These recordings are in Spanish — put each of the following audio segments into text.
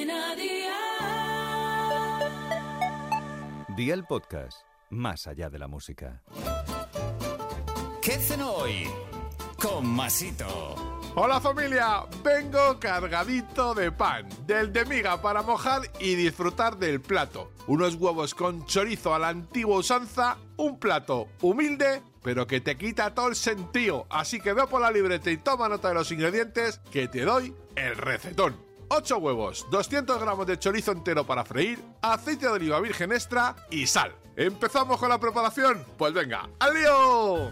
Cadena Dial. Día el podcast, más allá de la música. ¿Qué cenó hoy? Con Masito. Hola familia, vengo cargadito de pan, del de miga para mojar y disfrutar del plato. Unos huevos con chorizo a la antigua usanza, un plato humilde, pero que te quita todo el sentido. Así que ve por la libreta y toma nota de los ingredientes que te doy el recetón. 8 huevos, 200 gramos de chorizo entero para freír, aceite de oliva virgen extra y sal. ¿Empezamos con la preparación? Pues venga, ¡al lío!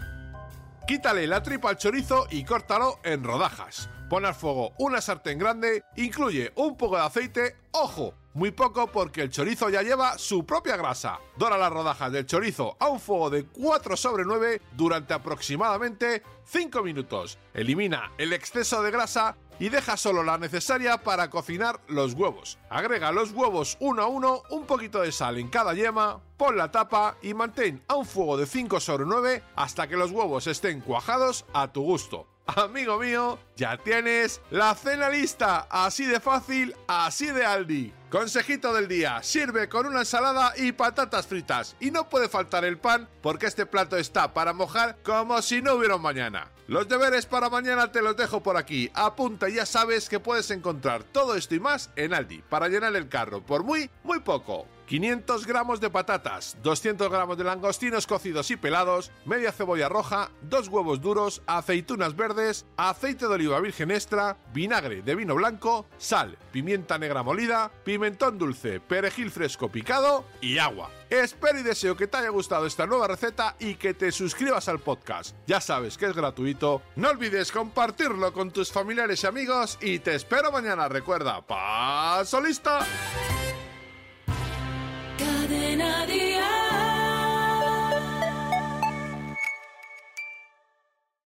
Quítale la tripa al chorizo y córtalo en rodajas. Pon al fuego una sartén grande, incluye un poco de aceite, ojo, muy poco porque el chorizo ya lleva su propia grasa. Dora las rodajas del chorizo a un fuego de 4 sobre 9 durante aproximadamente 5 minutos. Elimina el exceso de grasa y deja solo la necesaria para cocinar los huevos. Agrega los huevos uno a uno, un poquito de sal en cada yema, pon la tapa y mantén a un fuego de 5 sobre 9 hasta que los huevos estén cuajados a tu gusto. Amigo mío, ya tienes la cena lista, así de fácil, así de Aldi. Consejito del día, sirve con una ensalada y patatas fritas. Y no puede faltar el pan porque este plato está para mojar como si no hubiera un mañana. Los deberes para mañana te los dejo por aquí. Apunta ya sabes que puedes encontrar todo esto y más en Aldi para llenar el carro por muy, muy poco. 500 gramos de patatas, 200 gramos de langostinos cocidos y pelados, media cebolla roja, dos huevos duros, aceitunas verdes, aceite de oliva virgen extra, vinagre de vino blanco, sal, pimienta negra molida, pimentón dulce, perejil fresco picado y agua. Espero y deseo que te haya gustado esta nueva receta y que te suscribas al podcast. Ya sabes que es gratuito. No olvides compartirlo con tus familiares y amigos y te espero mañana. Recuerda, paso lista.